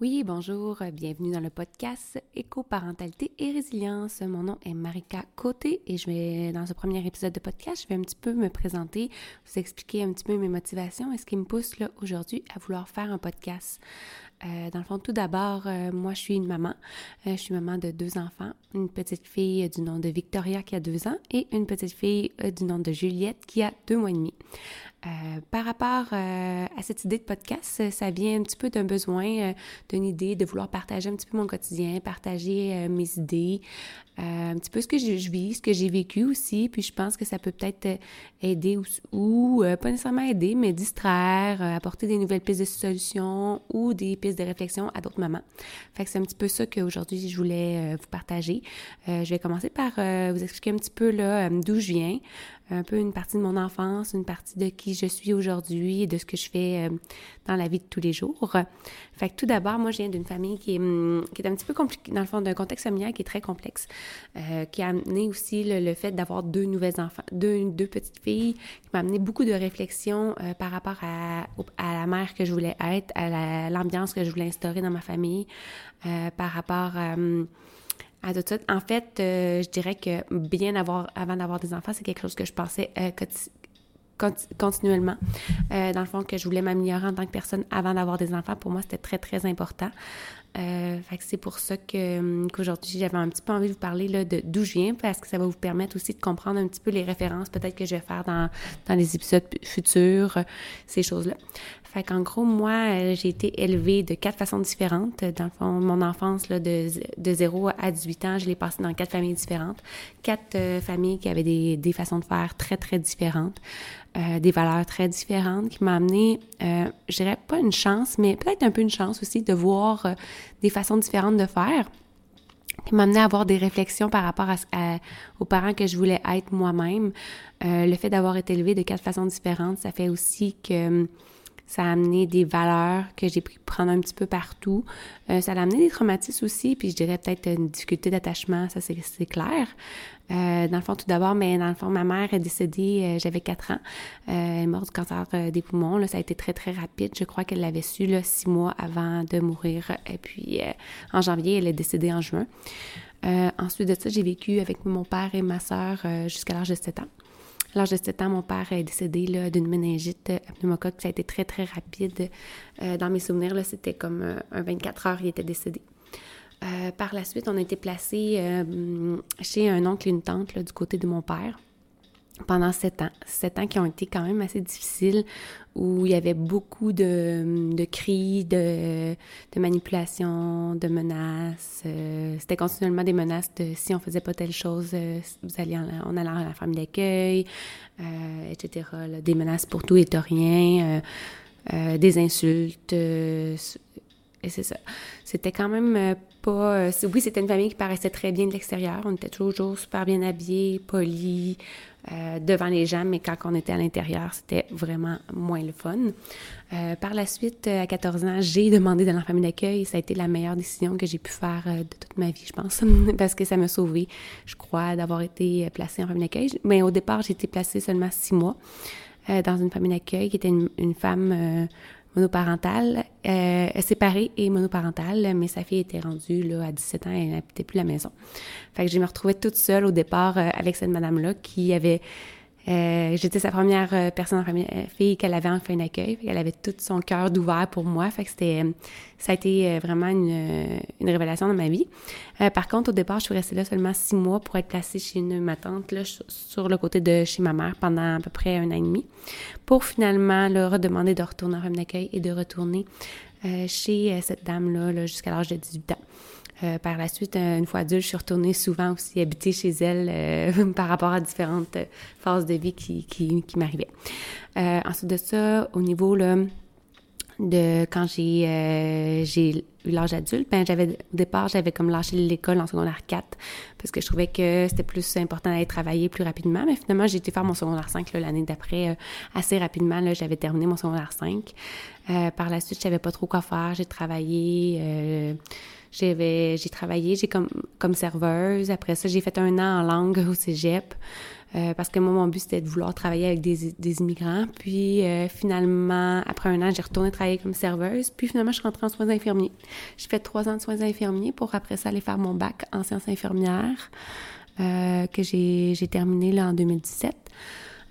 Oui, bonjour, bienvenue dans le podcast Éco-parentalité et résilience. Mon nom est Marika Côté et je vais, dans ce premier épisode de podcast, je vais un petit peu me présenter, vous expliquer un petit peu mes motivations et ce qui me pousse là aujourd'hui à vouloir faire un podcast. Euh, dans le fond, tout d'abord, euh, moi, je suis une maman. Euh, je suis maman de deux enfants, une petite fille du nom de Victoria qui a deux ans et une petite fille du nom de Juliette qui a deux mois et demi. Par rapport à cette idée de podcast, ça vient un petit peu d'un besoin, d'une idée de vouloir partager un petit peu mon quotidien, partager mes idées, un petit peu ce que je, vis, ce que j'ai vécu aussi. Puis je pense que ça peut peut-être aider ou, pas nécessairement aider, mais distraire, apporter des nouvelles pistes de solutions ou des pistes de réflexion à d'autres moments. Fait que c'est un petit peu ça qu'aujourd'hui je voulais euh, vous partager. Euh, je vais commencer par euh, vous expliquer un petit peu d'où je viens, un peu une partie de mon enfance, une partie de qui je suis aujourd'hui et de ce que je fais dans la vie de tous les jours. Fait que tout d'abord, moi, je viens d'une famille qui est, hum, qui est un petit peu compliquée, dans le fond, d'un contexte familial qui est très complexe, qui a amené aussi le, fait d'avoir deux nouvelles enfants, deux, deux petites filles, qui m'a amené beaucoup de réflexion par rapport à, à la mère que je voulais être, à l'ambiance que je voulais instaurer dans ma famille euh, par rapport euh, à tout ça. En fait, euh, je dirais que bien avoir, avant d'avoir des enfants, c'est quelque chose que je pensais continuellement. dans le fond, que je voulais m'améliorer en tant que personne avant d'avoir des enfants, pour moi, c'était très, très important. Euh, c'est pour ça que, hum, qu'aujourd'hui, j'avais un petit peu envie de vous parler là, de d'où je viens, parce que ça va vous permettre aussi de comprendre un petit peu les références peut-être que je vais faire dans, dans les épisodes futurs, ces choses-là. Fait qu'en gros, moi, euh, j'ai été élevée de quatre façons différentes. Dans le fond, mon enfance, là, de, de 0 à 18 ans, je l'ai passée dans quatre familles différentes. Quatre euh, familles qui avaient des, des façons de faire très, très différentes. Euh, des valeurs très différentes qui m'a amené, euh, je dirais pas une chance, mais peut-être un peu une chance aussi de voir euh, des façons différentes de faire qui m'a amené à avoir des réflexions par rapport à, aux parents que je voulais être moi-même. le fait d'avoir été élevée de quatre façons différentes, ça fait aussi que ça a amené des valeurs que j'ai pu prendre un petit peu partout. Euh, ça a amené des traumatismes aussi, puis je dirais peut-être une difficulté d'attachement, ça c'est clair. Euh, dans le fond, tout d'abord, mais dans le fond, ma mère est décédée, euh, j'avais 4 ans. elle est morte du cancer des poumons. Ça a été très, très rapide. Je crois qu'elle l'avait su six mois avant de mourir. Et puis, en janvier, elle est décédée en juin. ensuite de ça, j'ai vécu avec mon père et ma sœur jusqu'à l'âge de 7 ans. À l'âge de 7 ans, mon père est décédé d'une méningite pneumocoque. Ça a été très, très rapide. Euh, dans mes souvenirs, c'était comme euh, un 24 heures, il était décédé. Euh, par la suite, on a été placé chez un oncle et une tante du côté de mon père pendant sept ans. Sept ans qui ont été quand même assez difficiles, où il y avait beaucoup de, de cris, de, de manipulations, de menaces. Euh, c'était continuellement des menaces de si on faisait pas telle chose, euh, vous alliez on allait à la famille d'accueil, euh, etc. Des menaces pour tout et rien, des insultes. Et c'est ça. C'était quand même pas... oui, c'était une famille qui paraissait très bien de l'extérieur. On était toujours super bien habillés, polis, euh, devant les gens, mais quand on était à l'intérieur, c'était vraiment moins le fun. Euh, par la suite, à 14 ans, j'ai demandé dans la famille d'accueil ça a été la meilleure décision que j'ai pu faire euh, de toute ma vie, je pense, parce que ça m'a sauvée, je crois, d'avoir été placée en famille d'accueil. Mais au départ, j'ai été placée seulement six mois dans une famille d'accueil qui était une femme monoparentale, euh, séparée et monoparentale, mais sa fille était rendue là, à 17 ans et elle n'habitait plus la maison. Fait que je me retrouvais toute seule au départ euh, avec cette madame-là qui avait euh, j'étais sa première euh, personne, première euh, fille qu'elle avait en fin d'accueil. Elle avait tout son cœur d'ouvert pour moi. Fait que ça a été vraiment une, révélation dans ma vie. par contre, au départ, je suis restée là seulement six mois pour être placée chez ma tante, là, sur le côté de chez ma mère pendant à peu près un an et demi, pour finalement leur redemander de retourner en fin d'accueil et de retourner chez cette dame-là là, jusqu'à l'âge de 18 ans. Euh, par la suite, euh, une fois adulte, je suis retournée souvent aussi habiter chez elle euh, par rapport à différentes phases de vie qui, qui, m'arrivaient. ensuite de ça, au niveau là, de quand j'ai eu l'âge adulte, ben au départ j'avais comme lâché l'école en secondaire 4 parce que je trouvais que c'était plus important d'aller travailler plus rapidement, mais finalement j'ai été faire mon secondaire 5 l'année d'après assez rapidement j'avais terminé mon secondaire 5. par la suite, je savais pas trop quoi faire, j'ai travaillé j'avais, j'ai travaillé, j'ai comme, comme serveuse. Après ça, j'ai fait un an en langue au cégep. parce que moi, mon but, c'était de vouloir travailler avec des, des immigrants. Puis finalement, après un an, j'ai retourné travailler comme serveuse. Puis finalement, je suis rentrée en soins infirmiers. J'ai fait trois ans de soins infirmiers pour après ça aller faire mon bac en sciences infirmières que j'ai terminé là, en 2017.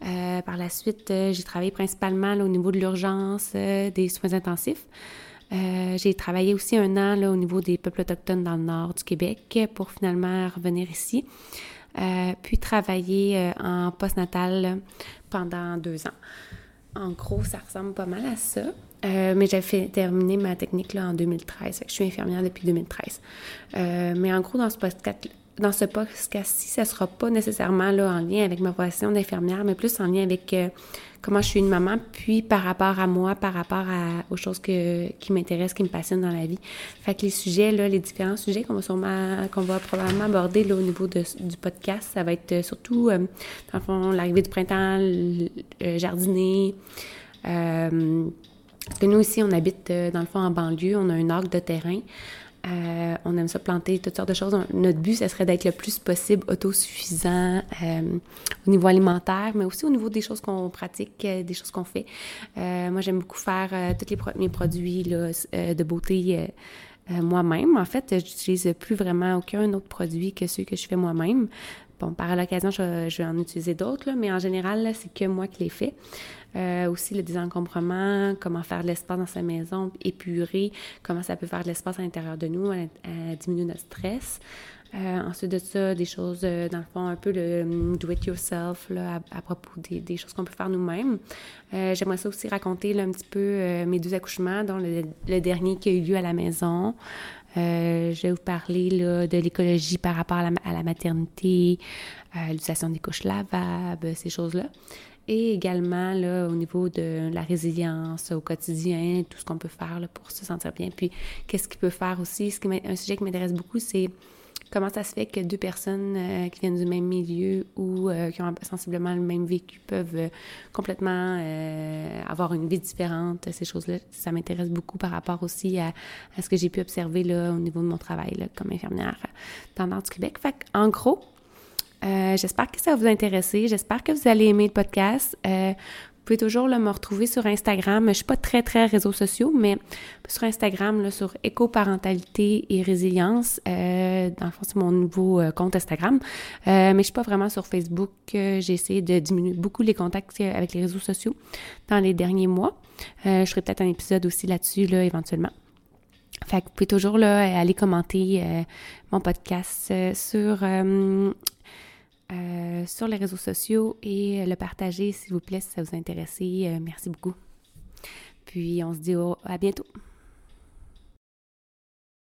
Euh, par la suite, euh, j'ai travaillé principalement au niveau de l'urgence euh, des soins intensifs. J'ai travaillé aussi un an au niveau des peuples autochtones dans le nord du Québec pour finalement revenir ici. puis travailler en postnatal pendant deux ans. En gros, ça ressemble pas mal à ça. mais j'ai fait terminer ma technique en 2013. je suis infirmière depuis 2013. mais en gros, dans ce podcast, dans ce podcast-ci, ça sera pas nécessairement là, en lien avec ma profession d'infirmière, mais plus en lien avec euh, comment je suis une maman, puis par rapport à moi, par rapport à, aux choses que, qui m'intéressent, qui me passionnent dans la vie. Fait que les sujets, là, les différents sujets qu'on va sûrement, qu'on va probablement aborder là, au niveau de, du podcast, ça va être euh, surtout, euh, dans le fond, l'arrivée du printemps, jardiner. parce que nous aussi, on habite, dans le fond, en banlieue, on a un arc de terrain. Euh, on aime ça planter toutes sortes de choses. Notre but, ce serait d'être le plus possible autosuffisant euh, au niveau alimentaire, mais aussi au niveau des choses qu'on pratique, euh, des choses qu'on fait. moi, j'aime beaucoup faire tous mes produits de beauté moi-même. En fait, j'utilise plus vraiment aucun autre produit que ceux que je fais moi-même. Bon, par l'occasion, je, je, vais en utiliser d'autres, mais en général, c'est que moi qui les fais. Euh, aussi le désencombrement, comment faire de l'espace dans sa maison, épurer, comment ça peut faire de l'espace à l'intérieur de nous, diminuer notre stress. Euh, ensuite de ça, des choses, euh, dans le fond, un peu le hum, do-it-yourself à, propos des, choses qu'on peut faire nous-mêmes. J'aimerais ça aussi raconter un petit peu mes deux accouchements, dont le, dernier qui a eu lieu à la maison. je vais vous parler de l'écologie par rapport à la maternité, l'utilisation des couches lavables, ces choses-là et également là, au niveau de la résilience au quotidien, tout ce qu'on peut faire là, pour se sentir bien. Puis, qu'est-ce qu'il peut faire aussi? Ce qui un sujet qui m'intéresse beaucoup, c'est comment ça se fait que deux personnes euh, qui viennent du même milieu ou euh, qui ont sensiblement le même vécu peuvent euh, complètement avoir une vie différente. Ces choses-là, ça m'intéresse beaucoup par rapport aussi à, ce que j'ai pu observer là, au niveau de mon travail là, comme infirmière dans du Québec. Fait en gros, euh, j'espère que ça va vous intéresser. J'espère que vous allez aimer le podcast. Euh, vous pouvez toujours me retrouver sur Instagram. Je suis pas très, très réseaux sociaux, mais sur Instagram, sur éco-parentalité et résilience. Euh, dans le fond, c'est mon nouveau compte Instagram. mais je suis pas vraiment sur Facebook. J'ai essayé de diminuer beaucoup les contacts avec les réseaux sociaux dans les derniers mois. je ferai peut-être un épisode aussi là-dessus, là, éventuellement. Fait que vous pouvez toujours là, aller commenter mon podcast sur euh, sur les réseaux sociaux et le partager, s'il vous plaît, si ça vous intéresse. Euh, merci beaucoup. Puis on se dit à bientôt.